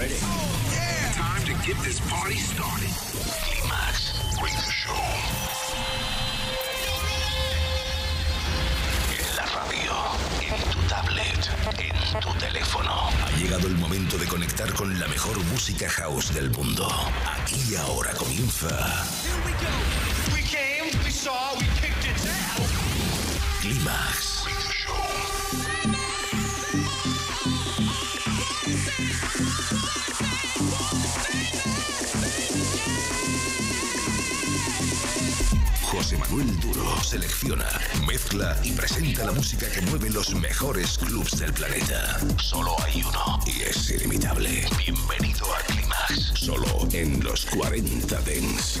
ready? Time to get this party started. Climax Radio Show. En la radio, en tu tablet, en tu teléfono. Ha llegado el momento de conectar con la mejor música house del mundo. Aquí y ahora comienza We came, we saw, we kicked its ass. Climax Selecciona, mezcla y presenta la música que mueve los mejores clubs del planeta. Solo hay uno y es ilimitable. Bienvenido a Climax, solo en los 40 Dents.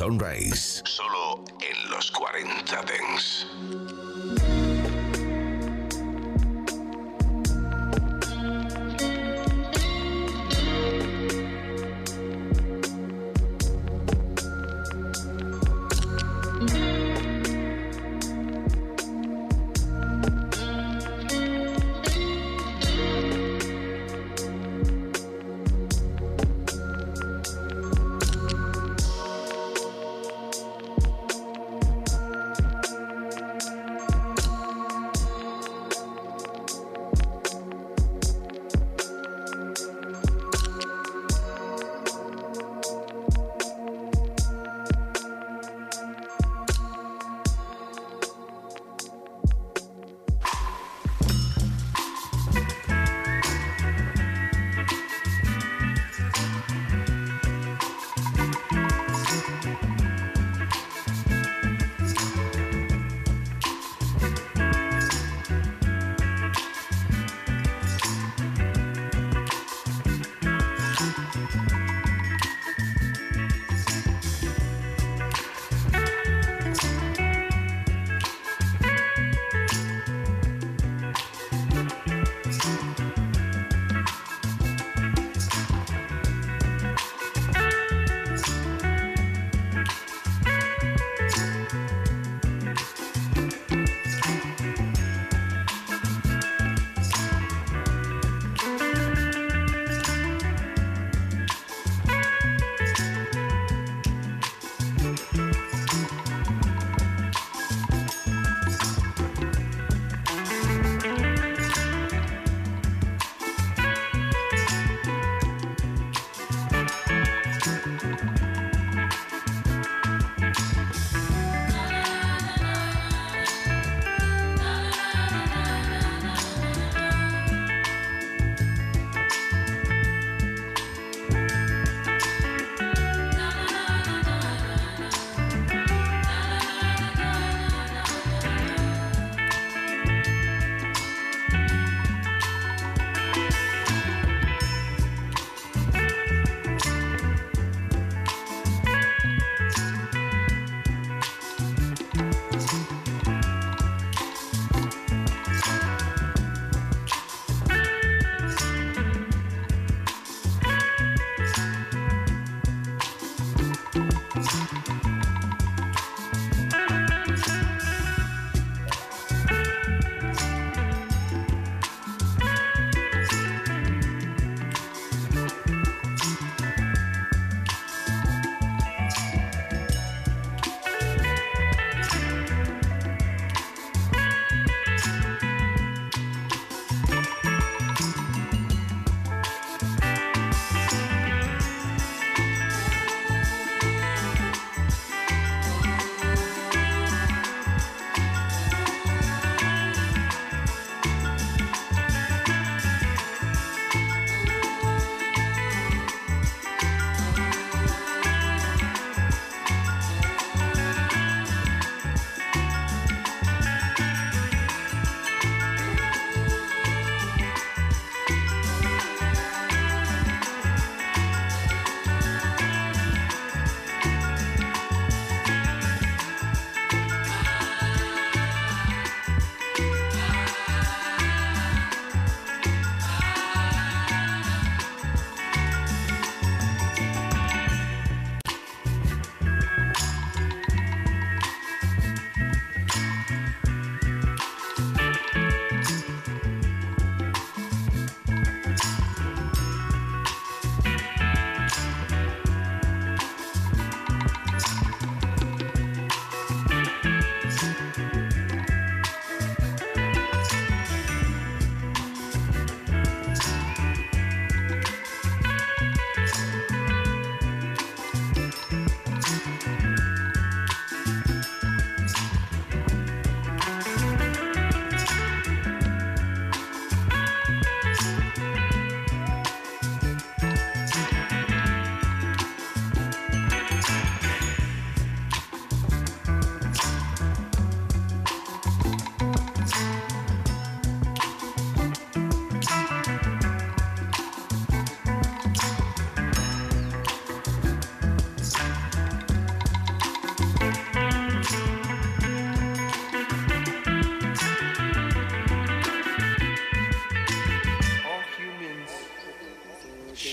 Clímax Sunrise.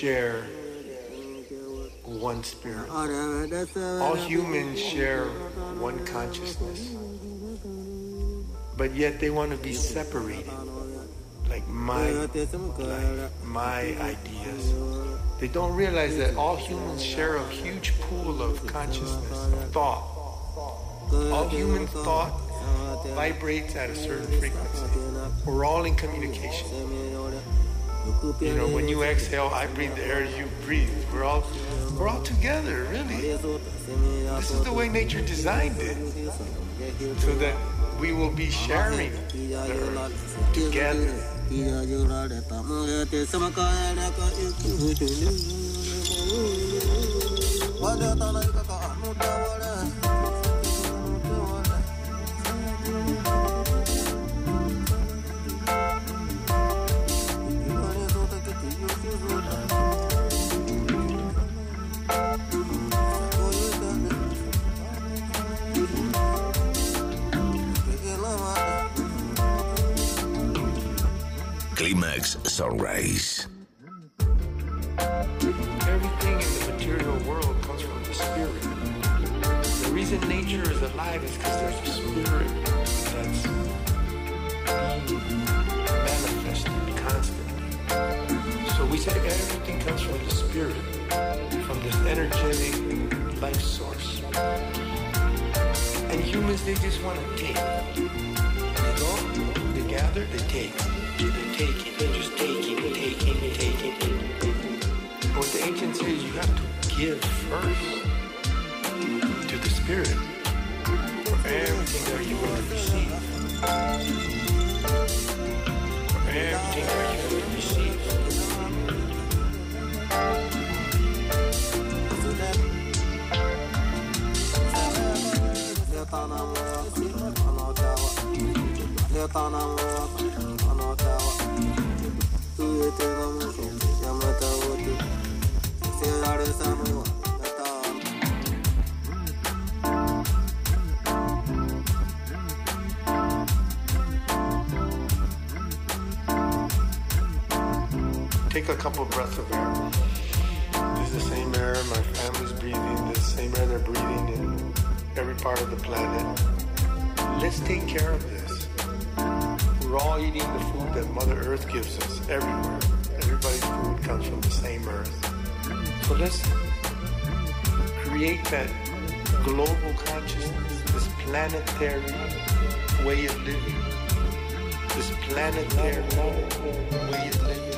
Share one spirit. All humans share one consciousness. But yet they want to be separated. Like my life, my ideas. They don't realize that all humans share a huge pool of consciousness, of thought. All human thought vibrates at a certain frequency. We're all in communication. You know, when you exhale, I breathe the air you breathe. We're all we're all together, really. This is the way nature designed it. So that we will be sharing the earth together. Climax Sunrise. Everything in the material world comes from the spirit. The reason nature is alive is because there's a spirit that's manifested constantly. So we say everything comes from the spirit, from this energetic life source. And humans, they just want to take. They go, they gather, they take. Take it, they take it, just taking, taking, taking. What the ancients say is you have to give first to the spirit for everything that you will receive. For everything that you will receive. Take a couple breaths of air. This is the same air my family's breathing, the same air they're breathing in every part of the planet. Let's take care of this. We're all eating the food that Mother Earth gives us everywhere. Everybody's food comes from the same earth. So let's create that global consciousness, this planetary way of living. This planetary way of living.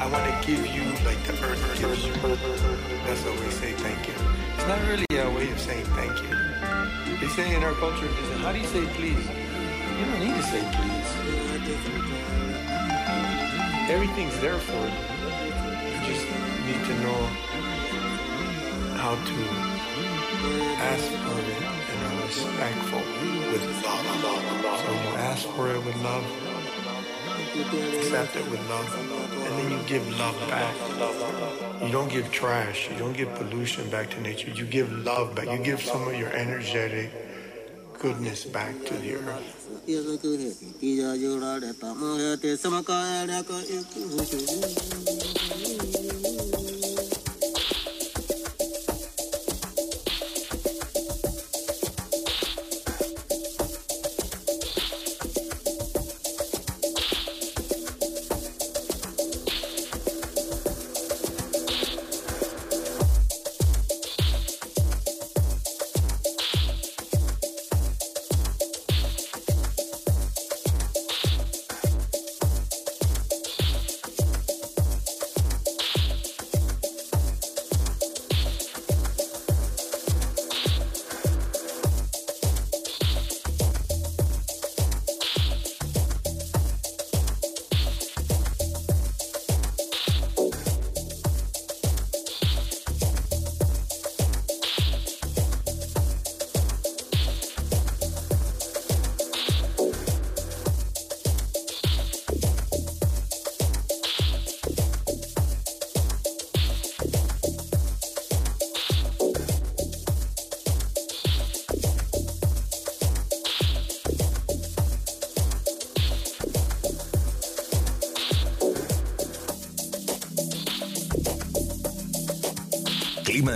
I want to give you like the earth gives you. That's how we say thank you. It's not really a way of saying thank you. They say in our culture, how do you say please? You don't need to say please. Everything's there for you. You just need to know how to ask for it and are respectful with love. So ask for it with love, accept it with love, and then you give love back. You don't give trash, you don't give pollution back to nature, you give love back. You give some of your energetic goodness back to the earth.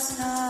last night.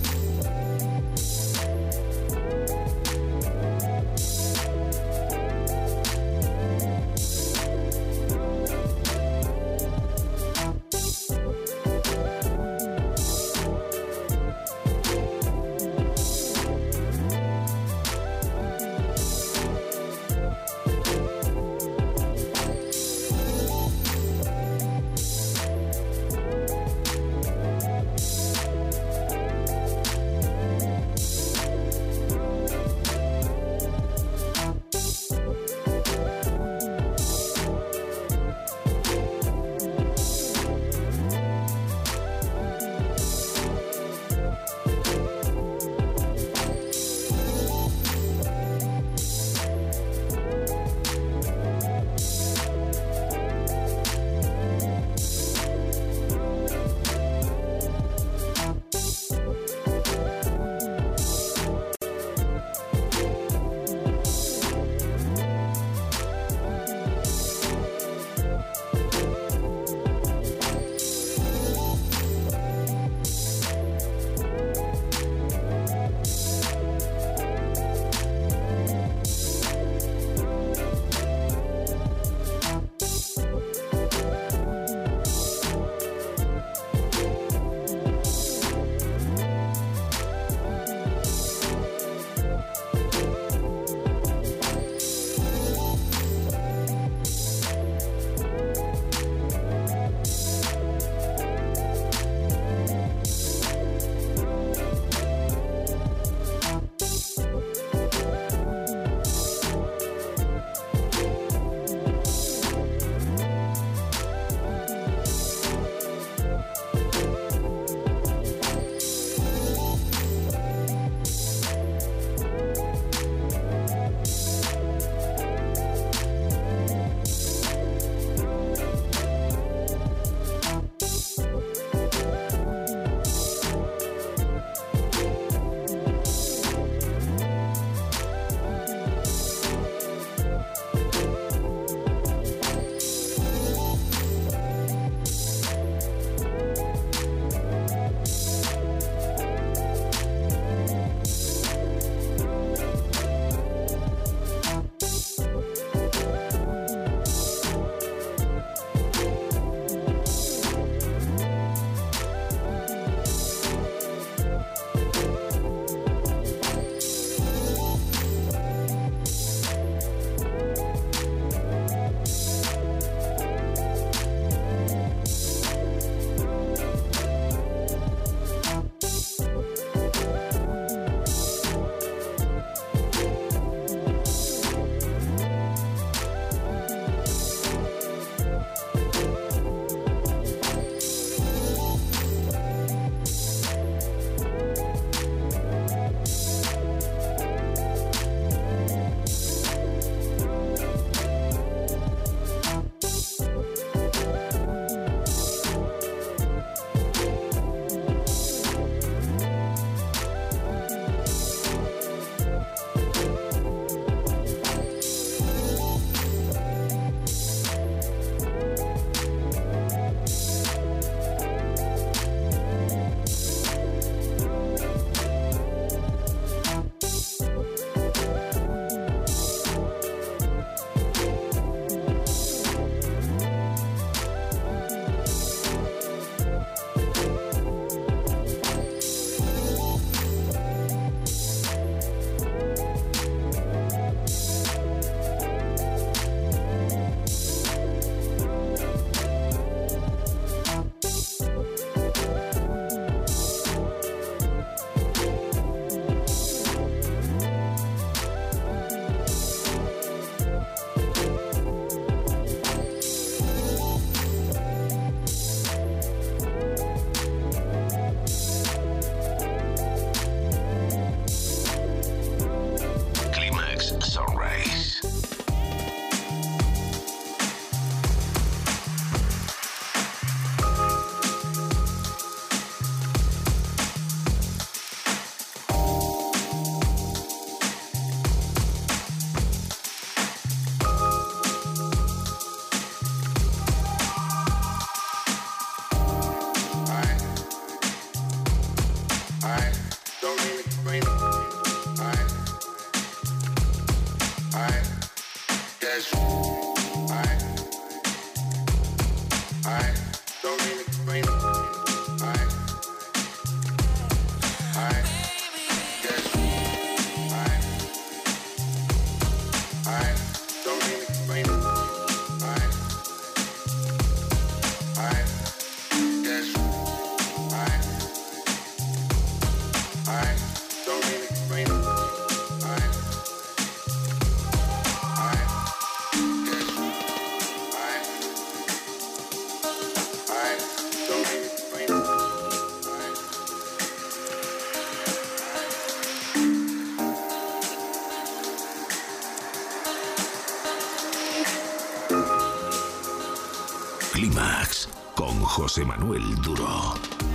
José Manuel Duro.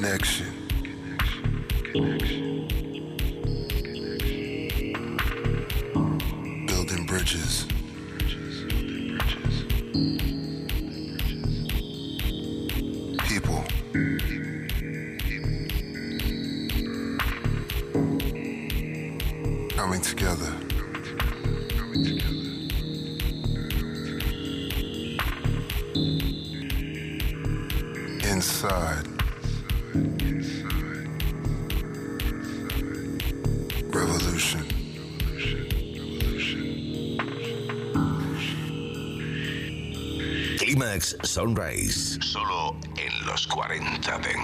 connection. Building bridges. Sunrise. Solo en los 40 Dents.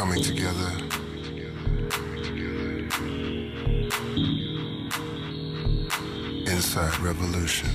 Coming together. Inside revolution.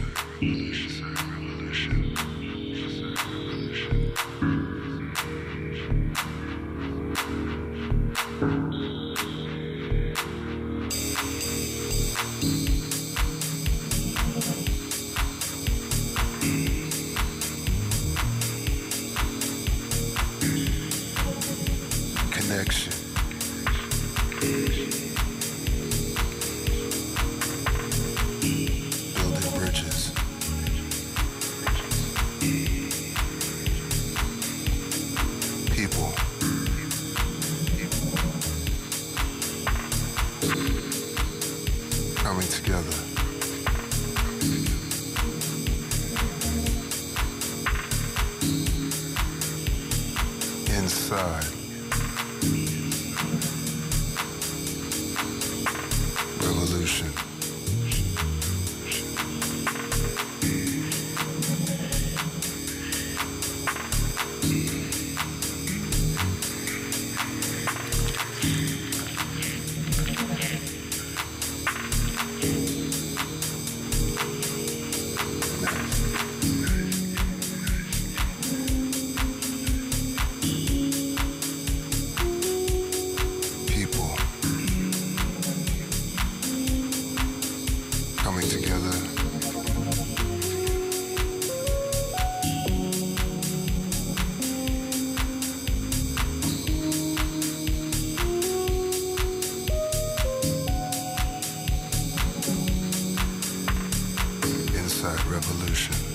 Inside revolution.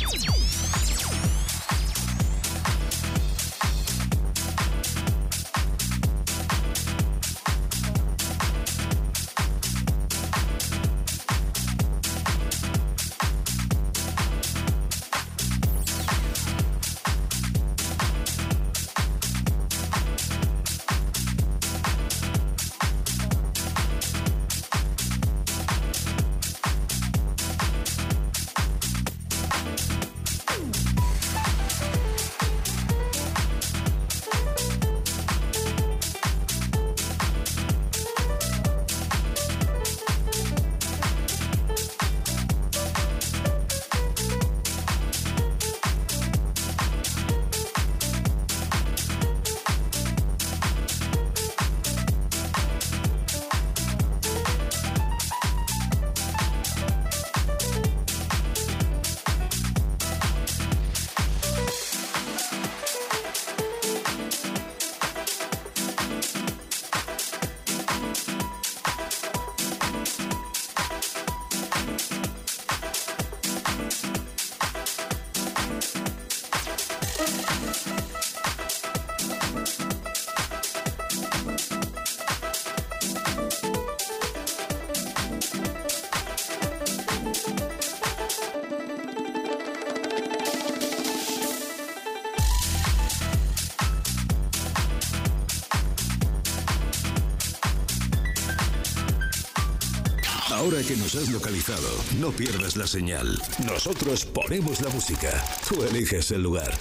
Que nos has localizado, no pierdas la señal. Nosotros ponemos la música. Tú eliges el lugar.